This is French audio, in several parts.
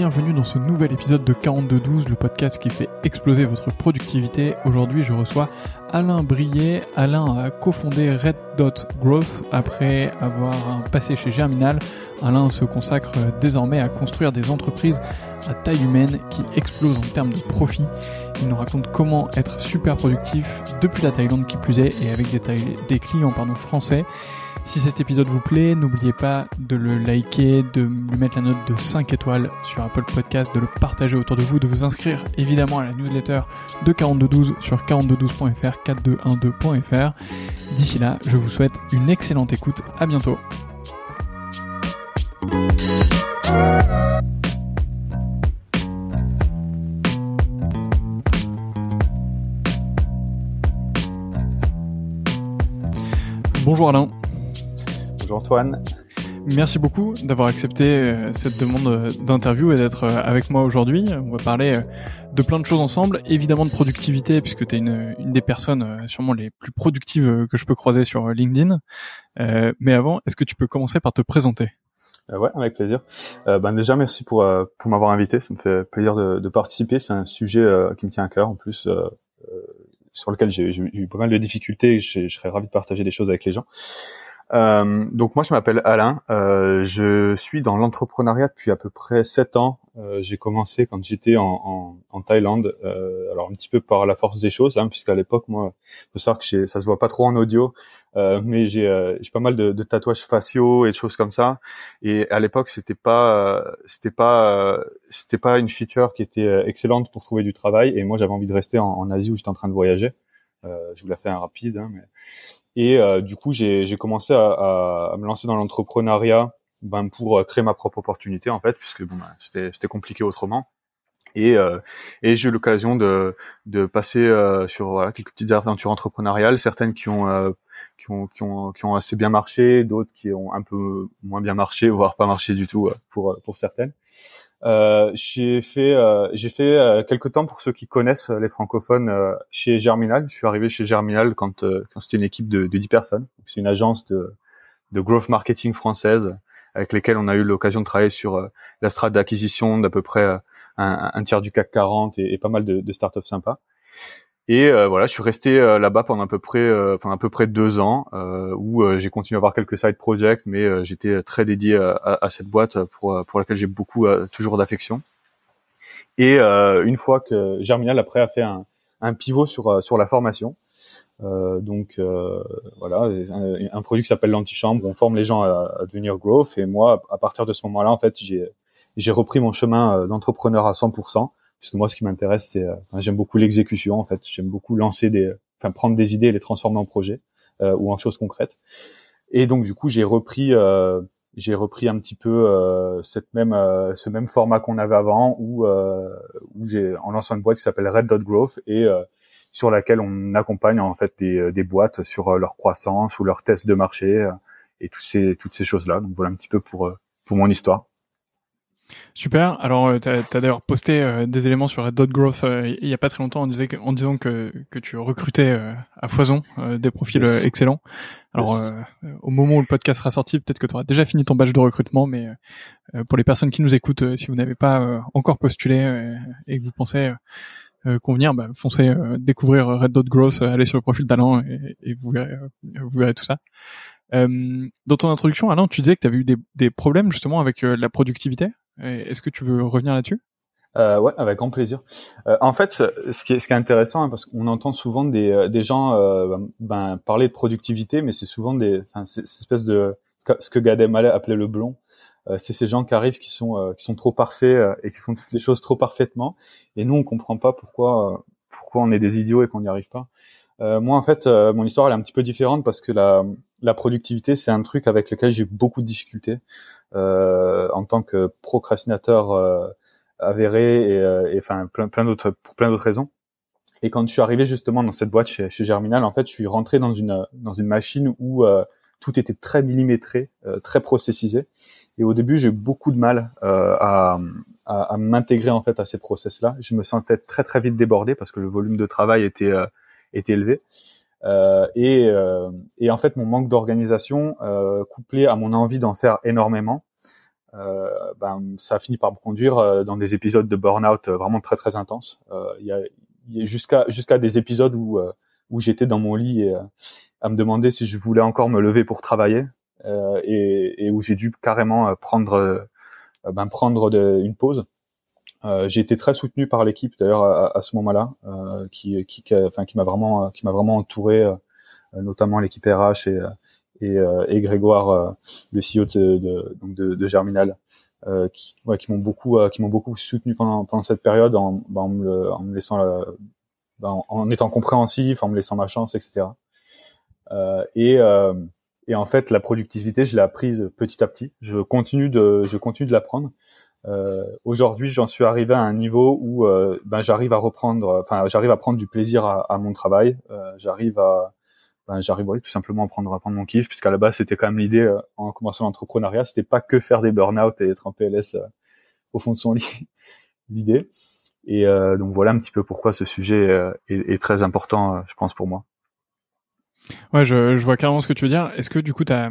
bienvenue dans ce nouvel épisode de 4212, le podcast qui fait exploser votre productivité. Aujourd'hui, je reçois Alain Brier. Alain a cofondé Red Dot Growth après avoir passé chez Germinal. Alain se consacre désormais à construire des entreprises à taille humaine qui explosent en termes de profit. Il nous raconte comment être super productif depuis la Thaïlande qui plus est et avec des, des clients pardon, français. Si cet épisode vous plaît, n'oubliez pas de le liker, de lui mettre la note de 5 étoiles sur Apple Podcast, de le partager autour de vous, de vous inscrire évidemment à la newsletter de 4212 sur 4212.fr, 4212.fr. D'ici là, je vous souhaite une excellente écoute. À bientôt. Bonjour Alain. Bonjour Antoine. Merci beaucoup d'avoir accepté euh, cette demande euh, d'interview et d'être euh, avec moi aujourd'hui. On va parler de plein de choses ensemble, évidemment de productivité puisque tu es une, une, des personnes sûrement les plus productives que je peux croiser sur LinkedIn. Euh, mais avant, est-ce que tu peux commencer par te présenter? Euh, Ouais, avec plaisir. Euh, ben déjà, merci pour, pour m'avoir invité. Ça me fait plaisir de, de participer. C'est un sujet qui me tient à cœur en plus sur lequel j'ai eu pas mal de difficultés et je serais ravi de partager des choses avec les gens. Euh, donc moi je m'appelle Alain, euh, je suis dans l'entrepreneuriat depuis à peu près sept ans. Euh, j'ai commencé quand j'étais en, en, en, Thaïlande, euh, alors un petit peu par la force des choses, hein, puisqu'à l'époque moi, faut savoir que ça se voit pas trop en audio, euh, mais j'ai euh, j'ai pas mal de, de, tatouages faciaux et de choses comme ça. Et à l'époque c'était pas c'était pas c'était pas une feature qui était excellente pour trouver du travail. Et moi j'avais envie de rester en, en Asie où j'étais en train de voyager. je vous la fais un rapide, hein, mais et euh, du coup, j'ai commencé à, à, me lancer dans l'entrepreneuriat ben, pour euh, créer ma propre opportunité en fait, puisque bon, ben, c'était compliqué autrement. Et, euh, et j'ai eu l'occasion de, de passer euh, sur voilà, quelques petites aventures entrepreneuriales, certaines qui ont, euh, qui ont, qui ont, qui ont assez bien marché, d'autres qui ont un peu moins bien marché, voire pas marché du tout pour, pour certaines. Euh, j'ai fait euh, j'ai fait euh, quelques temps pour ceux qui connaissent les francophones chez Germinal. Je suis arrivé chez Germinal quand quand c'était une équipe de, de 10 personnes. C'est une agence de de growth marketing française avec lesquelles on a eu l'occasion de travailler sur la strate d'acquisition d'à peu près un, un, tiers du CAC 40 et, et pas mal de, de startups sympas. Et euh, voilà, je suis resté euh, là-bas pendant à peu près euh, pendant à peu près deux ans, où j'ai continué à avoir quelques side projects, mais j'étais très dédié à, à, cette boîte pour pour laquelle j'ai beaucoup toujours d'affection. Et une fois que Germinal après a fait un, un pivot sur sur la formation, donc voilà, un, un, produit qui s'appelle l'antichambre, on forme les gens à, à, devenir growth. Et moi, à partir de ce moment-là, en fait, j'ai j'ai repris mon chemin d'entrepreneur à 100% puisque moi ce qui m'intéresse c'est euh, j'aime beaucoup l'exécution en fait. J'aime beaucoup lancer des enfin prendre des idées et les transformer en projets euh, ou en choses concrètes. Et donc du coup j'ai repris euh, j'ai repris un petit peu cette même ce même format qu'on avait avant où où j'ai en lançant une boîte qui s'appelle Red Dot Growth et sur laquelle on accompagne en fait des, des boîtes sur leur croissance ou leurs tests de marché et toutes ces toutes ces choses là donc voilà un petit peu pour pour mon histoire Super. Alors, euh, tu as, d'ailleurs posté euh, des éléments sur Red Dot Growth euh, il y a pas très longtemps en, disait que, en disant que, que tu recrutais à foison des profils excellents. Alors, au moment où le podcast sera sorti, peut-être que tu auras déjà fini ton badge de recrutement, mais pour les personnes qui nous écoutent, si vous n'avez pas encore postulé et que vous pensez convenir, bah, foncez découvrir Red Dot Growth, allez sur le profil d'Alain et, et vous, verrez, vous verrez tout ça. dans ton introduction, Alain, tu disais que tu avais eu des, des problèmes justement avec la productivité? Est-ce que tu veux revenir là-dessus? Euh, ouais, avec grand plaisir. Euh, en fait, ce qui est, ce qui est intéressant, hein, parce qu'on entend souvent des, euh, des gens euh, ben, parler de productivité, mais c'est souvent des, enfin, espèce de ce que Gad Elmaleh appelait le blond. Euh, c'est ces gens qui arrivent, qui sont, euh, qui sont trop parfaits et qui font toutes les choses trop parfaitement. Et nous, on comprend pas pourquoi, pourquoi on est des idiots et qu'on n'y arrive pas. Moi, en fait, mon histoire elle est un petit peu différente parce que la, la productivité, c'est un truc avec lequel j'ai beaucoup de difficultés euh, en tant que procrastinateur euh, avéré et, euh, enfin plein, d'autres pour plein d'autres raisons. Et quand je suis arrivé justement dans cette boîte chez, chez Germinal, en fait, je suis rentré dans une dans une machine où tout était très millimétré, très processisé. Et au début, j'ai eu beaucoup de mal à, à, à m'intégrer en fait à ces process-là. Je me sentais très très vite débordé parce que le volume de travail était était élevé. Euh, et, euh, et, en fait, mon manque d'organisation, euh, couplé à mon envie d'en faire énormément, ben ça a fini par me conduire dans des épisodes de burn-out vraiment très très intenses. Il y a, jusqu'à jusqu'à des épisodes où où j'étais dans mon lit et à me demander si je voulais encore me lever pour travailler et, et, où j'ai dû carrément prendre ben prendre une pause. Euh, j'ai été très soutenu par l'équipe d'ailleurs à, à, ce moment-là, euh, qui, qui, qui, enfin, qui m'a vraiment, qui m'a vraiment entouré, euh, notamment l'équipe RH et, et, et Grégoire, le CEO de, de, de, de Germinal, qui, ouais, qui m'ont beaucoup, qui m'ont beaucoup soutenu pendant, pendant cette période en, ben, en, me, laissant, ben, en étant compréhensif, en me laissant ma chance, etc. et et en fait, la productivité, je l'ai apprise petit à petit. Je continue de, je continue de l'apprendre. Euh, Aujourd'hui, j'en suis arrivé à un niveau où euh, ben, j'arrive à reprendre, enfin, j'arrive à prendre du plaisir à, à mon travail. Euh, j'arrive à, ben, j'arrive tout simplement à prendre, à prendre mon kiff, puisqu'à la base, c'était quand même l'idée euh, en commençant l'entrepreneuriat, c'était pas que faire des burn-out et être en PLS euh, au fond de son lit, l'idée. Et donc voilà un petit peu pourquoi ce sujet est, est très important, je pense, pour moi. Ouais, je, je, vois carrément ce que tu veux dire. Est-ce que du coup, tu as,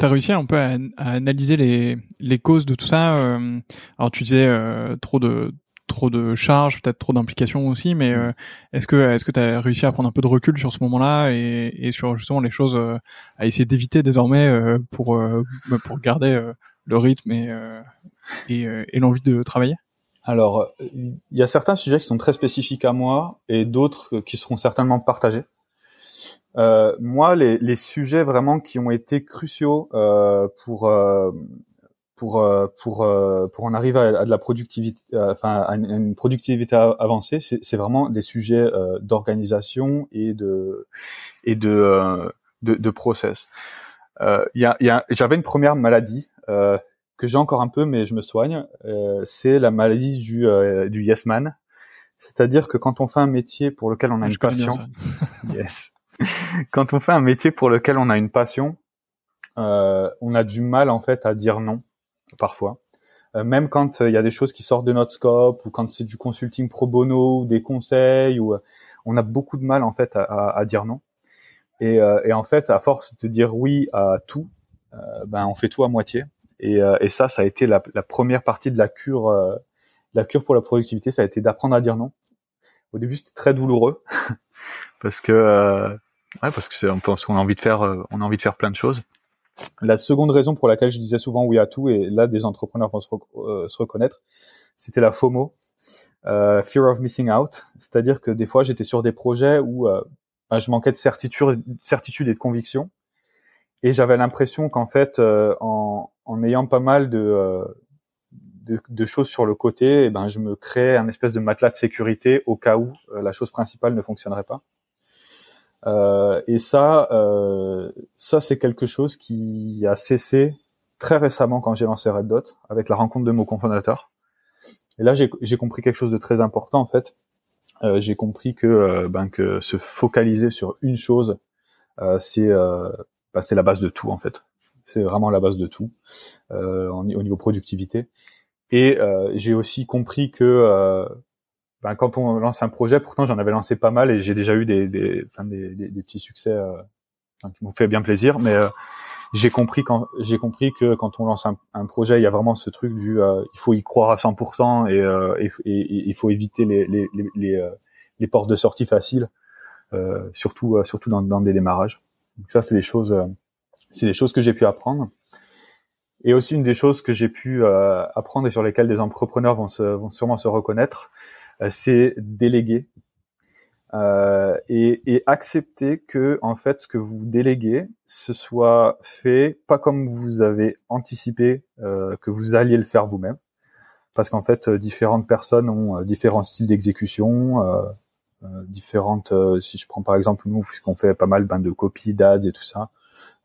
as, réussi un peu à, à, analyser les, les causes de tout ça euh, Alors, tu disais euh, trop de trop de charges, peut-être trop d'implications aussi, mais euh, est-ce que est-ce que tu as réussi à prendre un peu de recul sur ce moment-là et, et, sur justement les choses à essayer d'éviter désormais pour bah, pour garder le rythme et et, et l'envie de travailler? Alors, il y a certains sujets qui sont très spécifiques à moi et d'autres qui seront certainement partagés. Euh, moi, les, les, sujets vraiment qui ont été cruciaux euh, pour euh, pour euh, pour euh, pour en arriver à, de la productivité, enfin à une, productivité avancée, c'est vraiment des sujets d'organisation et de et de de, de process. Y a, y a, J'avais une première maladie que j'ai encore un peu, mais je me soigne. c'est la maladie du du yes man. C'est-à-dire que quand on fait un métier pour lequel on a une passion, yes, quand on fait un métier pour lequel on a une passion, euh, on a du mal en fait à dire non parfois. Euh, même quand euh, il y a des choses qui sortent de notre scope ou quand c'est du consulting pro bono ou des conseils ou on a beaucoup de mal en fait à, dire non. Et, en fait, à force de dire oui à tout, ben on fait tout à moitié. Et, et ça, ça a été la, la, première partie de la cure, la cure pour la productivité, ça a été d'apprendre à dire non. Au début, c'était très douloureux parce que Ouais, parce que c'est un peu ce qu'on a envie de faire. Euh, on a envie de faire plein de choses. La seconde raison pour laquelle je disais souvent oui à tout, et là des entrepreneurs vont se, euh, reconnaître, c'était la FOMO, euh, fear of missing out. C'est-à-dire que des fois j'étais sur des projets où ben, je manquais de certitude, et de conviction, et j'avais l'impression qu'en fait, en, ayant pas mal de, de, choses sur le côté, eh ben je me créais un espèce de matelas de sécurité au cas où la chose principale ne fonctionnerait pas. Euh, et ça, euh, ça c'est quelque chose qui a cessé très récemment quand j'ai lancé Red Dot avec la rencontre de mon cofondateur. Et là, j'ai compris quelque chose de très important en fait. Euh, j'ai compris que, euh, ben, que se focaliser sur une chose, euh, c'est c'est la base de tout en fait. C'est vraiment la base de tout au niveau productivité. Et j'ai aussi compris que ben, quand on lance un projet, pourtant j'en avais lancé pas mal et j'ai déjà eu des, des, des, des, petits succès euh, qui m'ont fait bien plaisir. Mais euh, j'ai compris quand j'ai compris que quand on lance un, projet, il y a vraiment ce truc du euh, il faut y croire à 100% et, et, et, il faut éviter les, les, les, les, portes de sortie faciles, surtout surtout dans, dans des démarrages. Donc ça c'est des choses c'est des choses que j'ai pu apprendre. Et aussi une des choses que j'ai pu apprendre et sur lesquelles des entrepreneurs vont, se, vont sûrement se reconnaître, euh, c'est déléguer. Euh, et, et, accepter que en fait ce que vous déléguez ce soit fait pas comme vous avez anticipé euh, que vous alliez le faire vous-même. Parce qu'en fait différentes personnes ont différents styles d'exécution euh, différentes si je prends par exemple nous puisqu'on fait pas mal ben, de copies d'ads et tout ça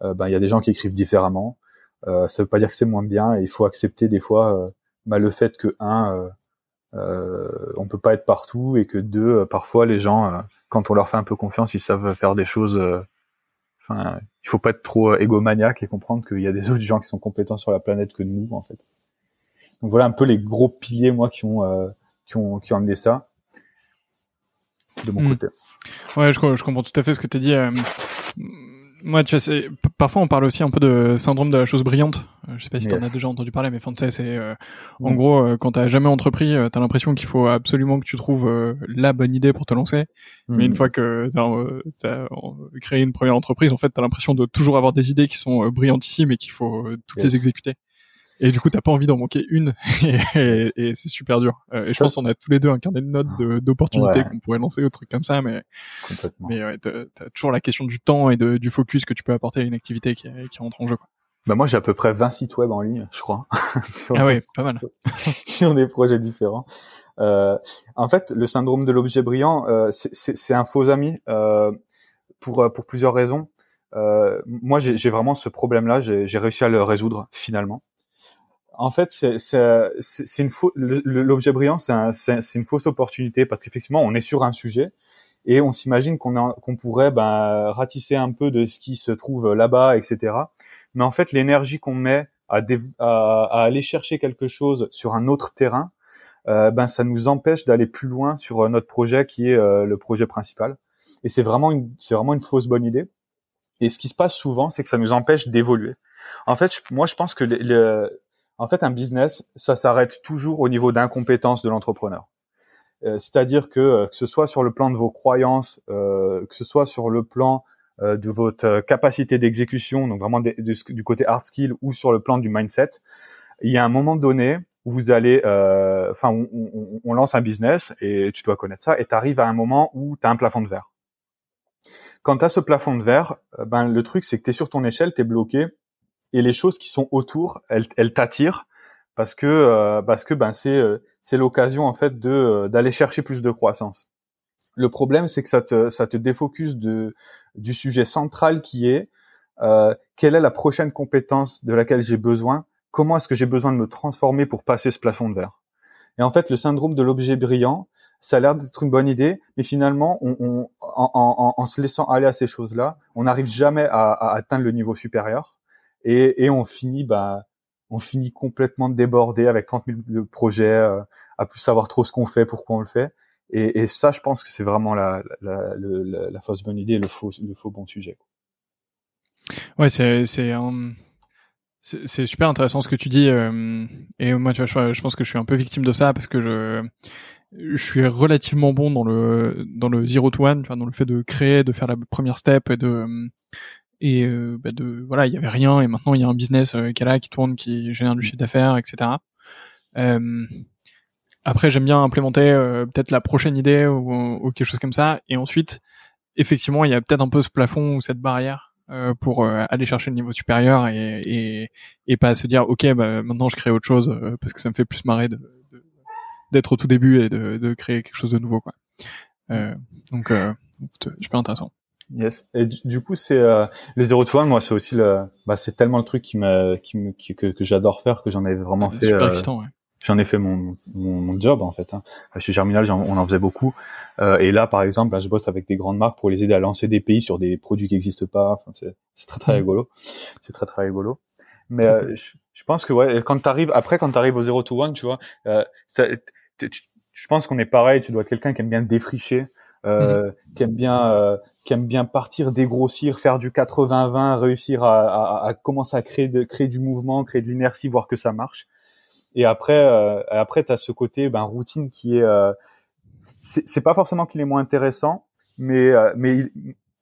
ben il y a des gens qui écrivent différemment. Ça veut pas dire que c'est moins bien et il faut accepter des fois ben, le fait que un euh, on peut pas être partout et que deux, euh, parfois les gens, euh, quand on leur fait un peu confiance, ils savent faire des choses. Enfin, il faut pas être trop égomaniaque et comprendre qu'il y a des autres gens qui sont compétents sur la planète que nous, en fait. Donc voilà un peu les gros piliers moi qui ont qui ont qui ont amené ça de mon hmm. côté. Ouais, je, je, comprends tout à fait ce que tu as dit Moi, tu sais, parfois on parle aussi un peu de syndrome de la chose brillante. Euh, je sais pas si tu en as déjà entendu parler, mais enfin, tu sais, c'est euh, en mm. gros euh, quand t'as jamais entrepris, t'as l'impression qu'il faut absolument que tu trouves la bonne idée pour te lancer. Mais une mm. fois que t'as as créé une première entreprise, en fait, t'as l'impression de toujours avoir des idées qui sont brillantissimes et qu'il faut toutes les exécuter. Et du coup, t'as pas envie d'en manquer une, et, c'est super dur. Euh, et je pense qu'on a tous les deux un carnet de notes d'opportunités qu'on pourrait lancer, ou trucs comme ça, mais mais ouais, t'as toujours la question du temps et de, du focus que tu peux apporter à une activité qui, qui rentre en jeu. Quoi. Bah moi, j'ai à peu près 20 sites web en ligne, je crois. ah oui, pas mal. sur des projets différents. Euh, en fait, le syndrome de l'objet brillant, euh, c'est un faux ami euh, pour pour plusieurs raisons. Moi, j'ai vraiment ce problème-là. J'ai réussi à le résoudre finalement en fait, c'est une l'objet brillant, c'est un, une fausse opportunité parce qu'effectivement, on est sur un sujet et on s'imagine qu'on qu'on pourrait ben, ratisser un peu de ce qui se trouve là-bas, etc. Mais en fait, l'énergie qu'on met à, à, aller chercher quelque chose sur un autre terrain, euh, ben ça nous empêche d'aller plus loin sur notre projet qui est euh, le projet principal. Et c'est vraiment une c'est vraiment une fausse bonne idée. Et ce qui se passe souvent, c'est que ça nous empêche d'évoluer. En fait, moi, je pense que le, en fait, un business, ça s'arrête toujours au niveau d'incompétence de l'entrepreneur. Euh, c'est-à-dire que euh, que ce soit sur le plan de vos croyances, euh, que ce soit sur le plan de votre capacité d'exécution, donc vraiment du côté hard skill, ou sur le plan du mindset, il y a un moment donné où vous allez, enfin, on, lance un business et tu dois connaître ça, et tu arrives à un moment où tu as un plafond de verre. Quand tu as ce plafond de verre, ben le truc c'est que tu es sur ton échelle, tu es bloqué, et les choses qui sont autour, elles, elles t'attirent parce que euh, parce que ben c'est euh, c'est l'occasion en fait de euh, d'aller chercher plus de croissance. Le problème c'est que ça te ça te défocus de du sujet central qui est euh, quelle est la prochaine compétence de laquelle j'ai besoin, comment est-ce que j'ai besoin de me transformer pour passer ce plafond de verre? Et en fait le syndrome de l'objet brillant, ça a l'air d'être une bonne idée, mais finalement, on, on en, en, en, se laissant aller à ces choses-là, on n'arrive jamais à, à, atteindre le niveau supérieur et, et on finit bah on finit complètement débordé avec 30 000 projets, euh, à plus savoir trop ce qu'on fait, pourquoi on le fait. Et, et ça, je pense que c'est vraiment la, la, la, la, fausse bonne idée, le faux, le faux bon sujet. Ouais, c'est c'est c'est super intéressant ce que tu dis. Euh, et moi, tu vois, je, pense que je suis un peu victime de ça parce que je je suis relativement bon dans le dans le zero to one, tu vois, dans le fait de créer, de faire la première step et de et euh, bah de voilà il y avait rien et maintenant il y a un business euh, qui est là qui tourne qui génère du chiffre d'affaires etc euh, après j'aime bien implémenter euh, peut-être la prochaine idée ou, ou, quelque chose comme ça. Et ensuite effectivement il y a peut-être un peu ce plafond ou cette barrière euh, pour aller chercher le niveau supérieur et, et, et pas se dire ok bah, maintenant je crée autre chose parce que ça me fait plus marrer de, d'être au tout début et de, de, créer quelque chose de nouveau quoi. Donc super intéressant Yes. Et du, coup, c'est euh, les zéro to one. Moi, c'est aussi le, bah, c'est tellement le truc qui me, qui me, qui, que, que j'adore faire que j'en ai vraiment fait. Super euh, excitant, ouais. J'en ai fait mon, mon, job en fait. Hein. Chez Germinal, on en faisait beaucoup. Euh, et là, par exemple, là, je bosse avec des grandes marques pour les aider à lancer des pays sur des produits qui n'existent pas. Enfin, c'est, c'est très très mmh. rigolo. C'est très très rigolo. Mais euh, je, je, pense que ouais, quand t'arrives après, quand t'arrives au zéro to one, tu vois, euh, ça, je pense qu'on est pareil. Tu dois être quelqu'un qui aime bien défricher, euh, mmh. qui aime bien qui aime bien partir, dégrossir, faire du 80-20, réussir à, à, à, commencer à créer, de, créer du mouvement, créer de l'inertie, voir que ça marche. Et après, euh, après, tu as ce côté ben, routine qui est, euh, c'est pas forcément qu'il est moins intéressant, mais, euh, mais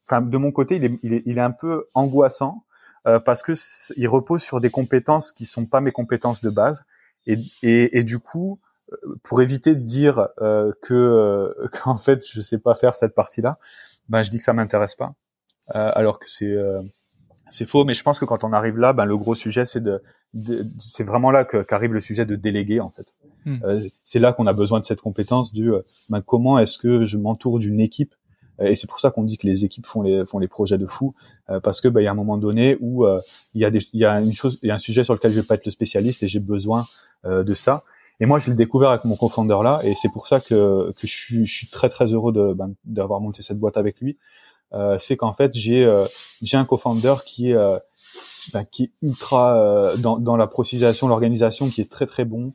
enfin, de mon côté, il est, il est, il est un peu angoissant euh, parce que il repose sur des compétences qui sont pas mes compétences de base. Et, et, et du coup, euh, pour éviter de dire euh, que qu'en fait je sais pas faire cette partie-là, ben je dis que ça m'intéresse pas, euh, alors que c'est euh, c'est faux. Mais je pense que quand on arrive là, ben le gros sujet c'est de, c'est vraiment là qu'arrive le sujet de déléguer en fait. Hmm. Euh, c'est là qu'on a besoin de cette compétence du ben, comment est-ce que je m'entoure d'une équipe? Et c'est pour ça qu'on dit que les équipes font les font les projets de fou parce que ben, il y a un moment donné où il y a des il y a une chose il y a un sujet sur lequel je vais pas être le spécialiste et j'ai besoin de ça et moi, je l'ai découvert avec mon cofondeur là, et c'est pour ça que, que je, suis, je suis très très heureux de ben, d'avoir monté cette boîte avec lui. Euh, c'est qu'en fait, j'ai euh, j'ai un cofondeur qui est euh, ben, qui est ultra euh, dans, dans la processisation, l'organisation, qui est très très bon,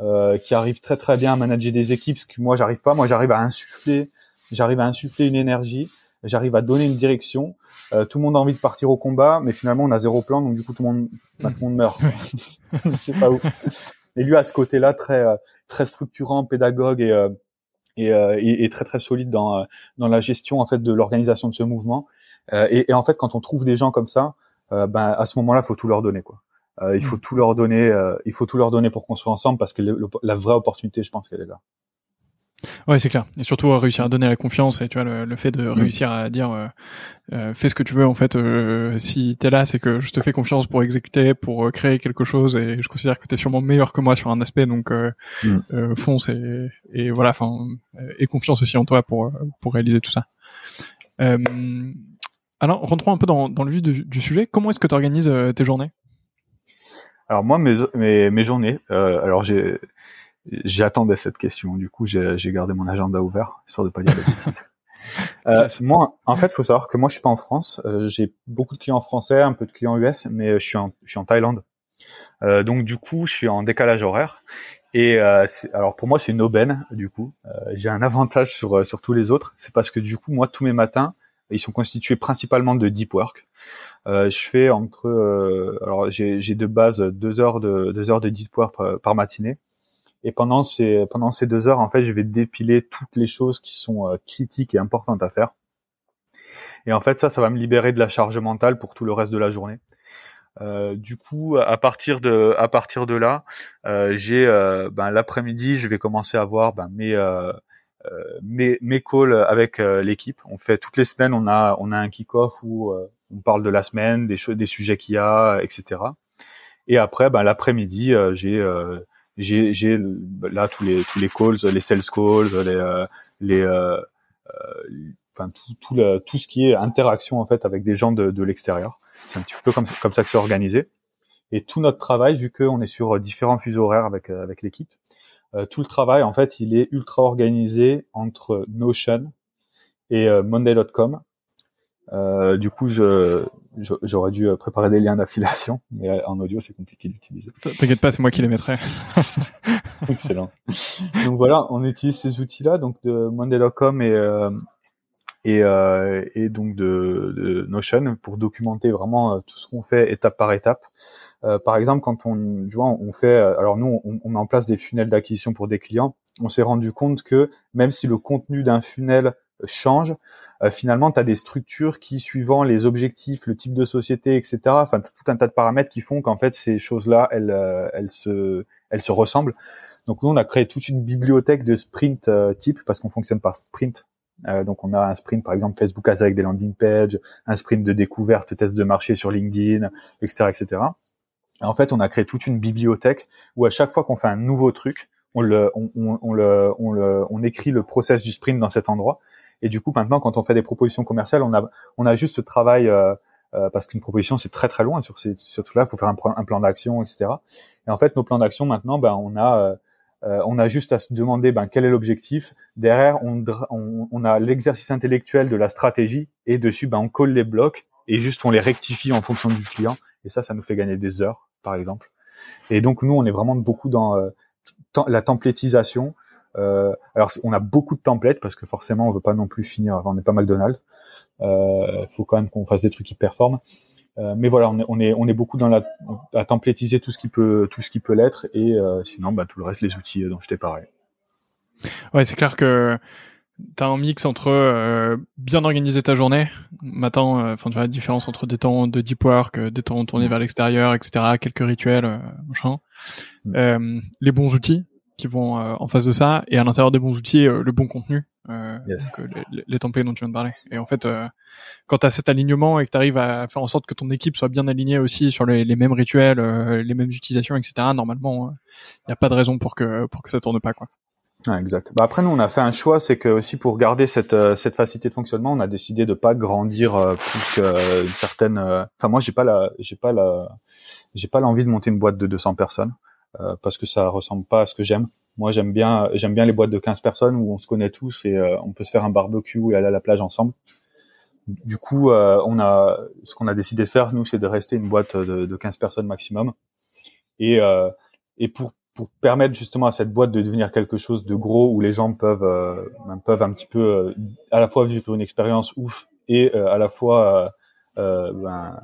euh, qui arrive très très bien à manager des équipes, ce que moi j'arrive pas. Moi, j'arrive à insuffler, j'arrive à insuffler une énergie. j'arrive à donner une direction. tout le monde a envie de partir au combat, mais finalement on a zéro plan, donc du coup tout le monde, bah, tout le monde meurt. c'est pas ouf. Et lui à ce côté-là très très structurant, pédagogue et et, et, très très solide dans dans la gestion en fait de l'organisation de ce mouvement. Et, et, en fait, quand on trouve des gens comme ça, ben à ce moment-là, faut tout leur donner quoi. Euh, il faut mm. tout leur donner. Euh, il faut tout leur donner pour construire ensemble parce que la vraie opportunité, je pense qu'elle est là. Ouais, c'est clair. Et surtout euh, réussir à donner la confiance et tu vois le, fait de mm. réussir à dire euh, fais ce que tu veux en fait. Euh, si t'es là, c'est que je te fais confiance pour exécuter, pour créer quelque chose et je considère que t'es sûrement meilleur que moi sur un aspect. Donc mm. fonce et, et voilà, enfin et confiance aussi en toi pour pour réaliser tout ça. alors rentrons un peu dans, dans le vif du, du sujet. Comment est-ce que tu organises tes journées? Alors moi, mes, mes, mes journées, euh, alors j'ai j'attendais cette question. Du coup, j'ai gardé mon agenda ouvert, histoire de pas dire de bêtises. Euh, moi, en fait, faut savoir que moi, je suis pas en France. Euh, j'ai beaucoup de clients français, un peu de clients US, mais je suis en, je suis en Thaïlande. Euh, donc, du coup, je suis en décalage horaire. Et euh, alors, pour moi, c'est une aubaine. Du coup, euh, j'ai un avantage sur sur tous les autres. C'est parce que du coup, moi, tous mes matins, ils sont constitués principalement de deep work. Euh, je fais entre, euh, alors j'ai de base deux heures de deux heures de deep work par, matinée. Et pendant ces pendant ces deux heures, en fait, je vais dépiler toutes les choses qui sont euh, critiques et importantes à faire. Et en fait, ça, ça va me libérer de la charge mentale pour tout le reste de la journée. Euh, du coup, à partir de à partir de là, euh, j'ai ben, l'après-midi, je vais commencer à voir ben, mes mes mes calls avec l'équipe. On fait toutes les semaines, on a on a un kick-off où on parle de la semaine, des des sujets qu'il y a, etc. Et après, ben, l'après-midi, euh, j'ai euh, j'ai j'ai là tous les tous les calls, les sales calls, les euh, les enfin tout tout, le, tout ce qui est interaction en fait avec des gens de, de l'extérieur. C'est un petit peu comme comme ça que c'est organisé. Et tout notre travail, vu qu'on est sur différents fuseaux horaires avec avec l'équipe, tout le travail en fait, il est ultra organisé entre Notion et Monday.com euh, du coup, je, j'aurais dû préparer des liens d'affiliation, mais en audio, c'est compliqué d'utiliser. T'inquiète pas, c'est moi qui les mettrai. Excellent. Donc voilà, on utilise ces outils-là, donc de Monday.com et euh, et, euh, et donc de, de, Notion pour documenter vraiment euh, tout ce qu'on fait étape par étape. Euh, par exemple, quand on, tu vois, on fait, alors nous, on, on met en place des funnels d'acquisition pour des clients. On s'est rendu compte que même si le contenu d'un funnel change, euh, finalement, tu as des structures qui, suivant les objectifs, le type de société, etc., enfin tout un tas de paramètres qui font qu'en fait ces choses-là, elles, euh, elles se, elles se ressemblent. Donc nous, on a créé toute une bibliothèque de sprint euh, type parce qu'on fonctionne par sprint. donc on a un sprint par exemple Facebook Ads avec des landing pages, un sprint de découverte, test de marché sur LinkedIn, etc., etc. Et en fait, on a créé toute une bibliothèque où à chaque fois qu'on fait un nouveau truc, on le, on, on, on le, on le, on écrit le process du sprint dans cet endroit et du coup, maintenant, quand on fait des propositions commerciales, on a, on a juste ce travail euh, euh parce qu'une proposition c'est très très loin sur ces sur tout là. Il faut faire un, un plan d'action, etc. Et en fait, nos plans d'action maintenant, ben on a euh, euh, on a juste à se demander ben, quel est l'objectif. Derrière, on, on, on a l'exercice intellectuel de la stratégie et dessus, ben, on colle les blocs et juste on les rectifie en fonction du client. Et ça, ça nous fait gagner des heures, par exemple. Et donc nous, on est vraiment beaucoup dans euh, la templétisation, euh, alors on a beaucoup de templates parce que forcément on veut pas non plus finir, on est pas McDonald's. Euh, faut quand même qu'on fasse des trucs qui performent. Euh, mais voilà, on est, on est, on est beaucoup dans la à templétiser tout ce qui peut tout ce qui peut l'être et euh, sinon bah, tout le reste les outils dont je t'ai parlé. Ouais, c'est clair que tu as un mix entre euh, bien organiser ta journée, matin, enfin tu vois la différence entre des temps de deep work, des temps tournés mmh. vers l'extérieur, etc., quelques rituels, machin, mmh. les bons outils qui vont euh, en face de ça et à l'intérieur des bons outils euh, le bon contenu euh, donc, les, les, templates dont tu viens de parler et en fait quand tu as cet alignement et que tu arrives à faire en sorte que ton équipe soit bien alignée aussi sur les, les mêmes rituels les mêmes utilisations etc normalement il n'y a pas de raison pour que pour que ça tourne pas quoi ah, exact. Bah après nous on a fait un choix, c'est que aussi pour garder cette cette facilité de fonctionnement, on a décidé de pas grandir euh, plus qu'une certaine. Enfin moi j'ai pas la j'ai pas la j'ai pas l'envie de monter une boîte de 200 personnes. Euh, parce que ça ressemble pas à ce que j'aime. Moi, j'aime bien, j'aime bien les boîtes de 15 personnes où on se connaît tous et euh, on peut se faire un barbecue et aller à la plage ensemble. Du coup, euh, on a, ce qu'on a décidé de faire, nous, c'est de rester une boîte de, de 15 personnes maximum. Et, et pour, pour permettre justement à cette boîte de devenir quelque chose de gros où les gens peuvent, peuvent un petit peu à la fois vivre une expérience ouf et à la fois ben,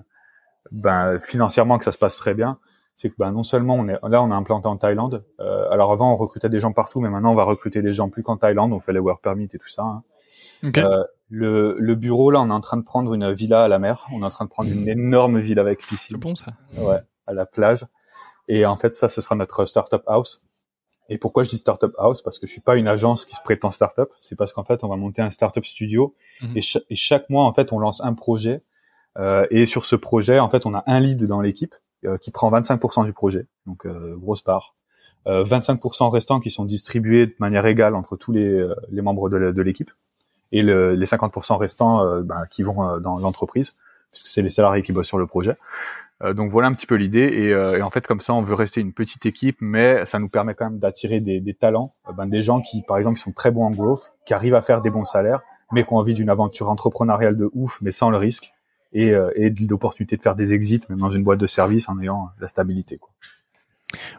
ben, financièrement que ça se passe très bien, c'est que ben, non seulement on est là, on est implanté en Thaïlande. Euh, alors avant, on recrutait des gens partout, mais maintenant, on va recruter des gens plus qu'en Thaïlande. On fait les work permits et tout ça. Hein. Euh, le, le, bureau, là, on est en train de prendre une villa à la mer. On est en train de prendre une énorme ville avec piscine. C'est bon ça. Ouais, à la plage. Et en fait, ça, ce sera notre startup house. Et pourquoi je dis startup house? Parce que je suis pas une agence qui se prétend startup. C'est parce qu'en fait, on va monter un startup studio. Mhm. Et, et, chaque mois, en fait, on lance un projet euh, et sur ce projet, en fait, on a un lead dans l'équipe qui prend 25% du projet, donc euh, grosse part. 25% restants qui sont distribués de manière égale entre tous les, les membres de l'équipe et le, les 50% restants ben, qui vont dans l'entreprise puisque c'est les salariés qui bossent sur le projet. donc voilà un petit peu l'idée et, et, en fait comme ça on veut rester une petite équipe mais ça nous permet quand même d'attirer des, des, talents, ben, des gens qui par exemple sont très bons en growth, qui arrivent à faire des bons salaires mais qui ont envie d'une aventure entrepreneuriale de ouf mais sans le risque et, euh, et l'opportunité de faire des exits même dans une boîte de service en ayant la stabilité. Quoi.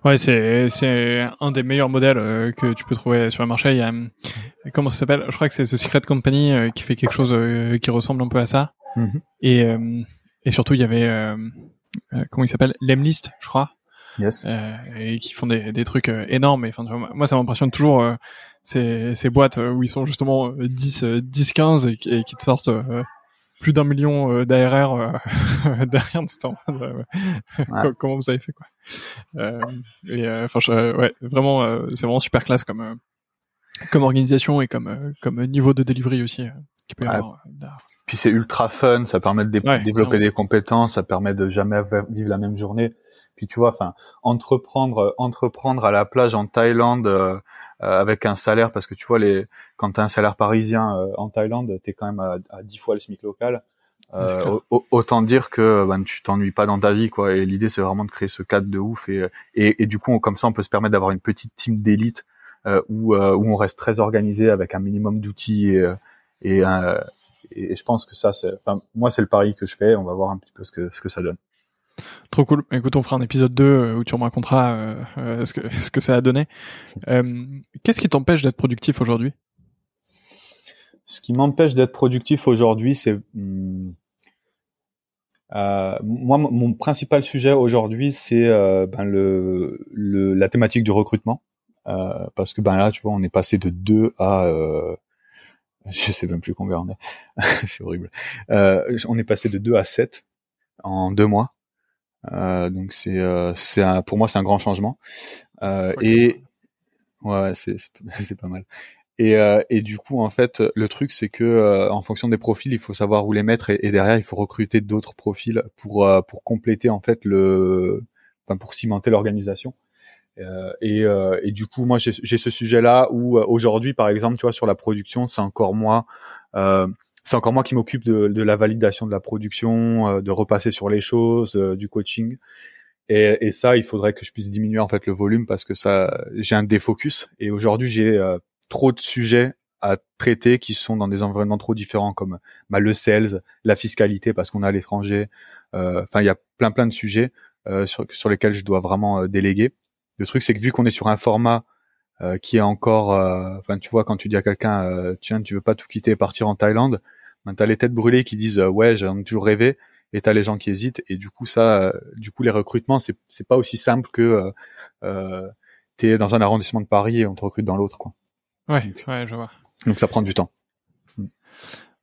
Ouais, c'est c'est un des meilleurs modèles euh, que tu peux trouver sur le marché. Il y a comment ça s'appelle? Je crois que c'est The Secret Company euh, qui fait quelque chose euh, qui ressemble un peu à ça. Mm-hmm. Et et surtout il y avait comment il s'appelle? Lemlist, je crois. Yes. et qui font des des trucs énormes. Et, enfin, moi ça m'impressionne toujours ces ces boîtes où ils sont justement 10 10 15 et, et qui te sortent plus d'un million euh, d'ARR euh, derrière temps. Comment vous avez fait quoi euh, Et enfin, ouais, vraiment, c'est vraiment super classe comme comme organisation et comme comme niveau de delivery aussi qui peut y avoir. Puis c'est ultra fun, ça permet de développer des compétences, ça permet de jamais vivre la même journée. Puis tu vois, enfin, entreprendre, entreprendre à la plage en Thaïlande euh, avec un salaire parce que tu vois les quand tu as un salaire parisien euh, en Thaïlande, tu es quand même à, à 10 fois le SMIC local. Euh, autant dire que ben, tu t'ennuies pas dans ta vie quoi. Et l'idée c'est vraiment de créer ce cadre de ouf. Et, et, et du coup comme ça on peut se permettre d'avoir une petite team d'élite euh, où, euh, où on reste très organisé avec un minimum d'outils et, et, et, je pense que ça c'est enfin moi c'est le pari que je fais. On va voir un petit peu ce que ce que ça donne Trop cool. Écoute, on fera un épisode 2 euh, où tu me raconteras euh, euh, ce, que, ce que ça a donné. Qu'est-ce qui t'empêche d'être productif aujourd'hui? Ce qui m'empêche d'être productif aujourd'hui, c'est... Hmm, moi, mon principal sujet aujourd'hui, c'est ben, le, la thématique du recrutement. parce que ben là, tu vois, on est passé de 2 à... je sais même plus combien on est. c'est horrible. on est passé de 2 à 7 en deux mois. Euh, donc c'est euh, c'est pour moi c'est un grand changement. Euh, et ouais, c'est c'est pas mal. Et, euh, et du coup, en fait, le truc, c'est que euh, en fonction des profils, il faut savoir où les mettre, et, derrière, il faut recruter d'autres profils pour pour compléter en fait le, enfin pour cimenter l'organisation. et, et du coup, moi, j'ai ce sujet-là où aujourd'hui, par exemple, tu vois, sur la production, c'est encore moi c'est encore moi qui m'occupe de, de, la validation de la production, euh, de repasser sur les choses, euh, du coaching. Et, et, ça, il faudrait que je puisse diminuer en fait le volume parce que ça, j'ai un défocus. Et aujourd'hui, j'ai euh, trop de sujets à traiter qui sont dans des environnements trop différents comme bah, le sales, la fiscalité parce qu'on est à l'étranger. Enfin, il y a plein plein de sujets sur, sur lesquels je dois vraiment déléguer. Le truc, c'est que vu qu'on est sur un format qui est encore, enfin, tu vois, quand tu dis à quelqu'un, tiens, tu veux pas tout quitter et partir en Thaïlande, ben, t'as les têtes brûlées qui disent ouais j'ai toujours rêvé et t'as les gens qui hésitent et du coup ça euh, du coup les recrutements c'est c'est pas aussi simple que euh, euh, t'es dans un arrondissement de Paris et on te recrute dans l'autre quoi. Ouais ouais je vois. donc ça prend du temps.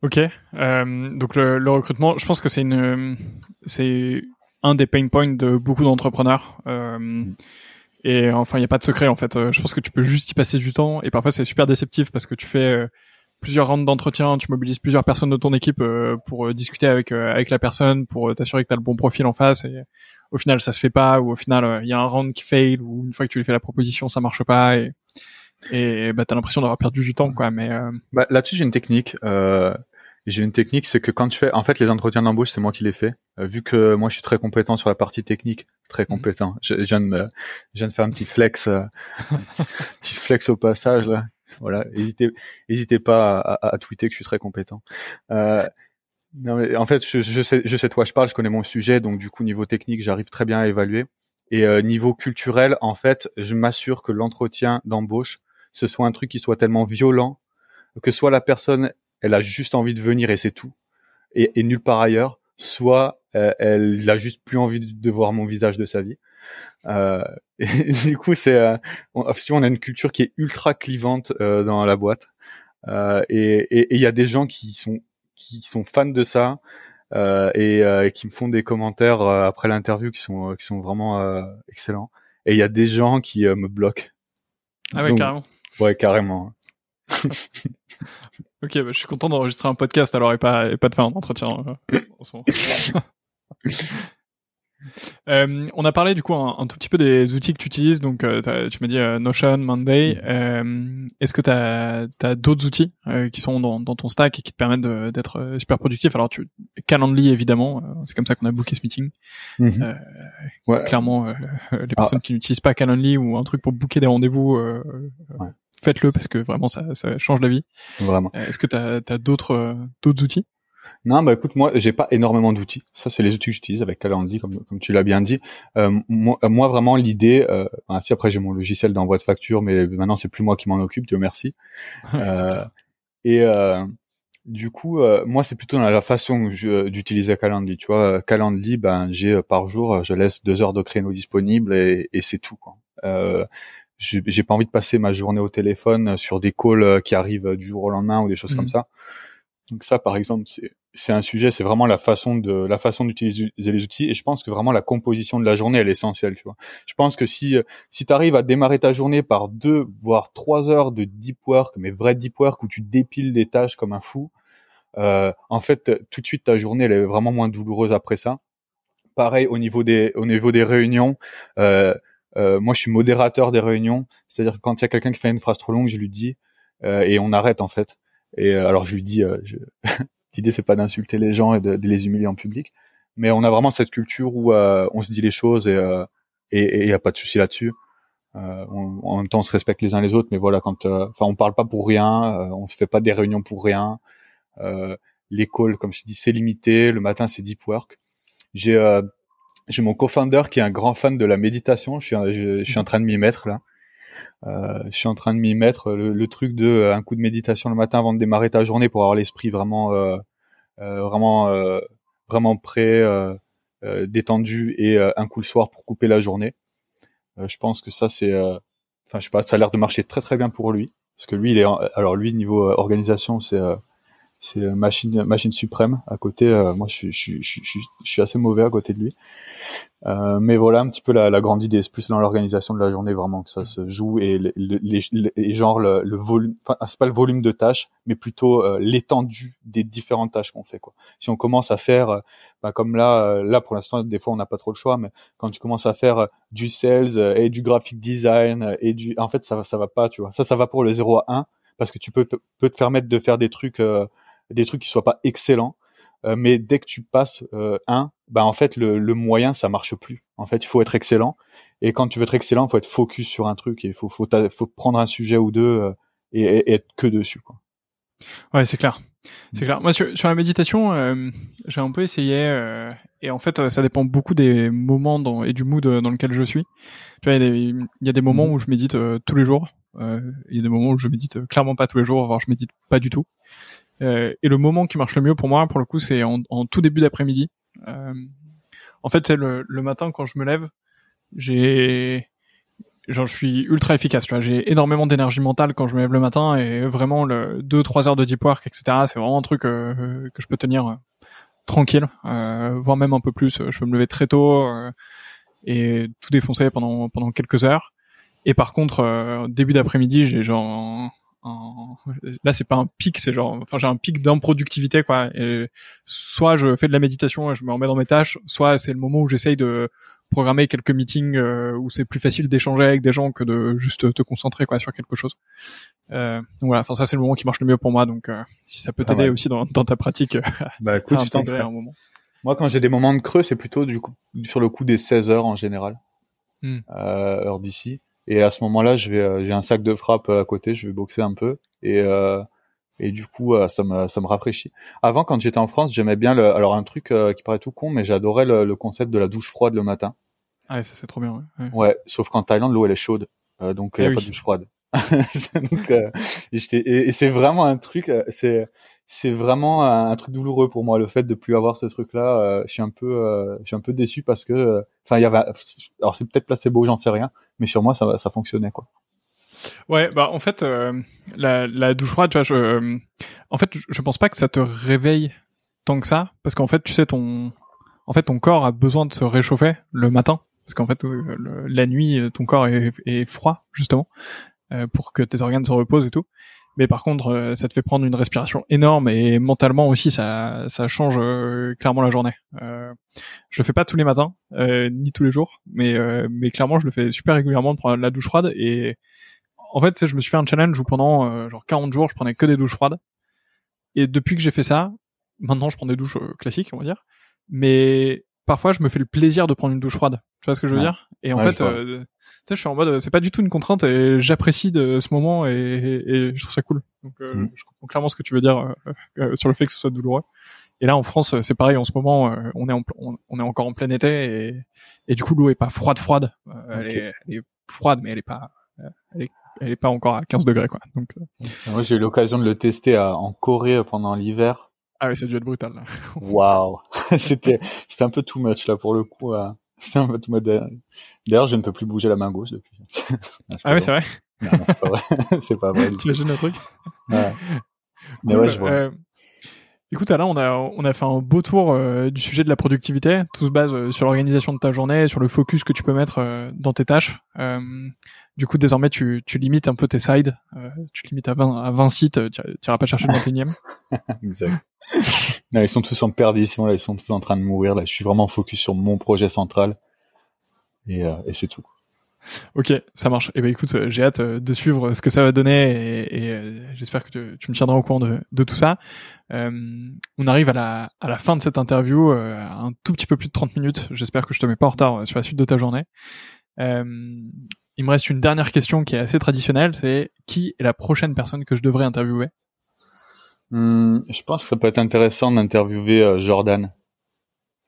Ok euh, donc le, le, recrutement je pense que c'est une c'est un des pain points de beaucoup d'entrepreneurs euh, et enfin il y a pas de secret en fait je pense que tu peux juste y passer du temps et parfois c'est super déceptif parce que tu fais plusieurs rounds d'entretien, tu mobilises plusieurs personnes de ton équipe euh, pour euh, discuter avec euh, avec la personne, pour t'assurer que tu as le bon profil en face. Et au final, ça se fait pas, ou au final, il y a un round qui fail, ou une fois que tu lui fais la proposition, ça marche pas. Et, bah, t'as l'impression d'avoir perdu du temps, quoi. Mais bah, là-dessus, j'ai une technique. Euh, j'ai une technique, c'est que quand tu fais, en fait, les entretiens d'embauche, c'est moi qui les fais. vu que moi, je suis très compétent sur la partie technique, très mhm. compétent. Je, viens de me, je viens de faire un petit flex, un petit flex au passage là. Voilà, hésitez, hésitez pas à, à, tweeter que je suis très compétent. Euh, non, mais en fait, je, je, sais, je sais de quoi je parle, je connais mon sujet, donc du coup niveau technique, j'arrive très bien à évaluer. Et euh, niveau culturel, en fait, je m'assure que l'entretien d'embauche, ce soit un truc qui soit tellement violent que soit la personne, elle a juste envie de venir et c'est tout, et, et nulle part ailleurs, soit euh, elle a juste plus envie de voir mon visage de sa vie. Euh, et du coup, c'est euh, on, on a une culture qui est ultra clivante euh, dans la boîte, euh, et il y a des gens qui sont qui sont fans de ça et, et, qui me font des commentaires après l'interview qui sont qui sont vraiment excellents. Et il y a des gens qui me bloquent. Ah ouais, carrément. Ouais, carrément. ok, bah, je suis content d'enregistrer un podcast alors et pas, et pas de faire un entretien euh, en ce moment. Euh, on a parlé du coup un, tout petit peu des outils que tu utilises. Donc, euh, tu m'as dit euh, Notion, Monday. Mm. Est-ce que tu as, d'autres outils qui sont dans, ton stack et qui te permettent d'être super productif? Alors, tu, Calendly évidemment, c'est comme ça qu'on a booké ce meeting. Mm-hmm. ouais. Clairement, les ah. personnes qui n'utilisent pas Calendly ou un truc pour booker des rendez-vous, faites-le parce que vraiment ça, ça change la vie. Vraiment. Est-ce que tu as, d'autres d'autres outils? Non, bah écoute, moi, j'ai pas énormément d'outils. Ça, c'est les outils que j'utilise avec Calendly, comme, comme tu l'as bien dit. Euh, moi, moi, vraiment, l'idée, euh, si après j'ai mon logiciel d'envoi de facture, mais maintenant c'est plus moi qui m'en occupe, Dieu merci. euh, et euh, du coup, euh, moi, c'est plutôt dans la façon d'utiliser Calendly. Tu vois, Calendly, ben, j'ai par jour, je laisse deux heures de créneau disponible et, et c'est tout. Quoi. Euh, j'ai pas envie de passer ma journée au téléphone sur des calls qui arrivent du jour au lendemain ou des choses comme mmh. ça. Donc ça, par exemple, c'est c'est un sujet, c'est vraiment la façon de la façon d'utiliser les outils et je pense que vraiment la composition de la journée elle est essentielle, tu vois. Je pense que si si tu arrives à démarrer ta journée par deux voire trois heures de deep work, mais vrai deep work où tu dépiles des tâches comme un fou, euh, en fait tout de suite ta journée elle est vraiment moins douloureuse après ça. Pareil au niveau des au niveau des réunions, euh, euh, moi je suis modérateur des réunions, c'est-à-dire que quand il y a quelqu'un qui fait une phrase trop longue, je lui dis euh, et on arrête en fait. Et euh, alors je lui dis, je L'idée c'est pas d'insulter les gens et de, les humilier en public, mais on a vraiment cette culture où euh, on se dit les choses et euh, et il y a pas de souci là-dessus. Euh, en même temps, on se respecte les uns les autres, mais voilà, quand, euh, enfin, on parle pas pour rien, on se fait pas des réunions pour rien. L'école, comme je dis, c'est limité. Le matin, c'est deep work. J'ai j'ai mon co-founder qui est un grand fan de la méditation. Je suis, je suis en train de m'y mettre là. Euh, je suis en train de m'y mettre le, truc de euh, un coup de méditation le matin avant de démarrer ta journée pour avoir l'esprit vraiment euh, vraiment vraiment prêt détendu et un coup le soir pour couper la journée je pense que ça c'est enfin je sais pas ça a l'air de marcher très très bien pour lui parce que lui il est alors lui niveau organisation c'est c'est machine machine suprême à côté moi je suis, je, suis, je, suis, assez mauvais à côté de lui euh, mais voilà un petit peu la, la grande idée, c'est plus dans l'organisation de la journée vraiment que ça se joue et les, les, genre le, le volume, enfin c'est pas le volume de tâches, mais plutôt euh, l'étendue des différentes tâches qu'on fait quoi. Si on commence à faire, euh, bah, comme là, là pour l'instant des fois on n'a pas trop le choix, mais quand tu commences à faire du sales et du graphic design et du, en fait ça ça va pas, tu vois. Ça ça va pour le 0 à 1 parce que tu peux peux te permettre de faire des trucs des trucs qui soient pas excellents euh, mais dès que tu passes euh, un, bah en fait le, le, moyen ça marche plus. En fait, il faut être excellent. Et quand tu veux être excellent, il faut être focus sur un truc et il faut, faut, faut prendre un sujet ou deux euh, et, et, être que dessus. Quoi. Ouais, c'est clair. C'est clair. Moi, sur, sur la méditation, euh, j'ai un peu essayé, euh, et en fait, ça dépend beaucoup des moments dans, et du mood dans lequel je suis. Tu vois, il y a des, il y a des moments mmh. où je médite tous les jours. il y a des moments où je médite clairement pas tous les jours, voire je médite pas du tout. Euh, et le moment qui marche le mieux pour moi, pour le coup, c'est en, en, tout début d'après-midi. Euh, en fait, c'est le, le, matin quand je me lève, j'ai, genre, je suis ultra efficace. Tu vois, j'ai énormément d'énergie mentale quand je me lève le matin et vraiment le 2-3 heures de deep work, etc. C'est vraiment un truc euh, que je peux tenir euh, tranquille, voire même un peu plus. Je peux me lever très tôt et tout défoncer pendant pendant quelques heures. Et par contre, début d'après-midi, j'ai genre là c'est pas un pic c'est genre enfin j'ai un pic d'improductivité quoi. Et soit je fais de la méditation et je me remets dans mes tâches soit c'est le moment où j'essaye de programmer quelques meetings euh, où c'est plus facile d'échanger avec des gens que de juste te concentrer quoi sur quelque chose. Euh, donc voilà enfin ça c'est le moment qui marche le mieux pour moi. Donc euh, si ça peut ah t'aider aussi dans, dans, ta pratique bah écoute à intégrer un moment. Moi quand j'ai des moments de creux c'est plutôt du coup sur le coup des 16 heures en général hmm. heure d'ici et à ce moment-là, je vais, euh, j'ai un sac de frappe à côté, je vais boxer un peu et euh, et du coup, euh, ça me ça me rafraîchit. Avant, quand j'étais en France, j'aimais bien le, alors un truc qui paraît tout con, mais j'adorais le, concept de la douche froide le matin. Ah ouais, ça c'est trop bien. Ouais, ouais. sauf qu'en Thaïlande, l'eau elle est chaude, donc il n'y a ah pas de douche froide. donc, et, et c'est vraiment un truc, c'est c'est vraiment un, truc douloureux pour moi le fait de plus avoir ce truc là je suis un peu je suis un peu déçu parce que enfin il y avait alors c'est peut-être placebo j'en sais rien mais sur moi ça ça fonctionnait quoi. Ouais, bah en fait, la, la douche froide, tu vois, je, en fait, je pense pas que ça te réveille tant que ça, parce qu'en fait, tu sais, ton, en fait, ton corps a besoin de se réchauffer le matin, parce qu'en fait, la nuit, ton corps est, est froid justement, pour que tes organes se reposent et tout mais par contre euh, ça te fait prendre une respiration énorme et mentalement aussi ça ça change euh, clairement la journée. Euh, je le fais pas tous les matins euh, ni tous les jours, mais mais clairement je le fais super régulièrement de prendre la douche froide et en fait je me suis fait un challenge où pendant genre 40 jours je prenais que des douches froides et depuis que j'ai fait ça, maintenant je prends des douches classiques on va dire, mais parfois je me fais le plaisir de prendre une douche froide. Tu vois ce que je veux dire? Et en fait, euh, tu sais, je suis en mode, c'est pas du tout une contrainte et j'apprécie de ce moment et, et, je trouve ça cool. Donc, euh, mm. je comprends clairement ce que tu veux dire euh, sur le fait que ce soit douloureux. Et là, en France, c'est pareil. En ce moment, on est en, on, est encore en plein été et, et du coup, l'eau est pas froide froide. Elle, est, elle, est, froide, mais elle est pas, elle est, elle est pas encore à 15 degrés quoi. Donc, moi, j'ai eu l'occasion de le tester en Corée pendant l'hiver ah oui, ça a dû être brutal. Waouh, c'était c'était un peu too much là pour le coup. Euh, un peu too much. D'ailleurs, je ne peux plus bouger la main gauche depuis. ah oui, c'est vrai. Non, c'est pas vrai. c'est pas vrai. Tu imagines le truc ouais. Mais ouais, je vois. Euh, écoute, Alain, on a on a fait un beau tour euh, du sujet de la productivité. Tout se base euh, sur l'organisation de ta journée, sur le focus que tu peux mettre dans tes tâches. Du coup, désormais, tu, tu limites un peu tes sides. tu limites à 20 à 20 sites. Tu n'iras pas chercher le 21e. exact non, ils sont tous en perdition, là, ils sont tous en train de mourir. Là, je suis vraiment focus sur mon projet central. Et, euh, et c'est tout. Ok, ça marche. Eh ben écoute, euh, j'ai hâte euh, de suivre ce que ça va donner et, et j'espère que tu, tu, me tiendras au courant de, de tout ça. Euh, on arrive à la, à la fin de cette interview, un tout petit peu plus de 30 minutes. J'espère que je te mets pas en retard sur la suite de ta journée. Il me reste une dernière question qui est assez traditionnelle, c'est qui est la prochaine personne que je devrais interviewer? Hmm, je pense que ça peut être intéressant d'interviewer euh, Jordan.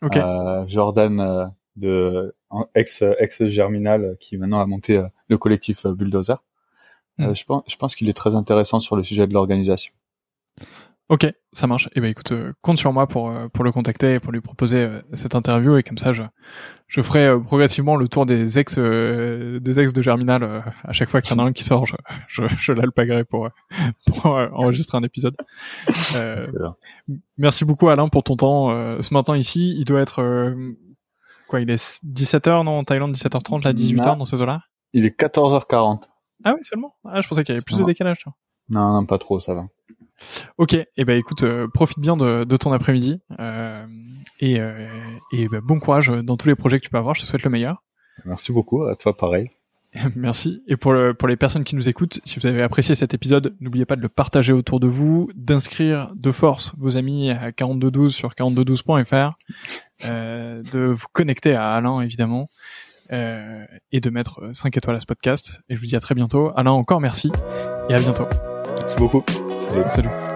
Ok. Euh, Jordan euh, de ex ex Germinal qui maintenant a monté le collectif Bulldozer. Hmm. je pense je pense qu'il est très intéressant sur le sujet de l'organisation. Ok, ça marche. Eh ben écoute, euh, compte sur moi pour euh, pour le contacter et pour lui proposer euh, cette interview et comme ça je je ferai progressivement le tour des ex des ex de Germinal à chaque fois qu'il y en a un qui sort, je je, je l'alpaguerai pour pour enregistrer un épisode. merci beaucoup Alain pour ton temps ce matin ici. Il doit être quoi Il est 17h non en Thaïlande 17h30 là 18h dans ces eaux-là? Il est 14h40. Ah oui seulement? Ah je pensais qu'il y avait plus de décalage. Tu vois. Non non pas trop ça va. Ok, et eh ben écoute, euh, profite bien de, de ton après-midi euh, et, euh, et ben, bon courage dans tous les projets que tu peux avoir. Je te souhaite le meilleur. Merci beaucoup, à toi pareil. Merci. Et pour, le, pour les personnes qui nous écoutent, si vous avez apprécié cet épisode, n'oubliez pas de le partager autour de vous, d'inscrire de force vos amis à 4212 sur 4212.fr, euh, de vous connecter à Alain évidemment, et de mettre 5 étoiles à ce podcast. Et je vous dis à très bientôt. Alain, encore merci et à bientôt. Merci beaucoup. Consider.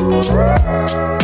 salut. Thank you.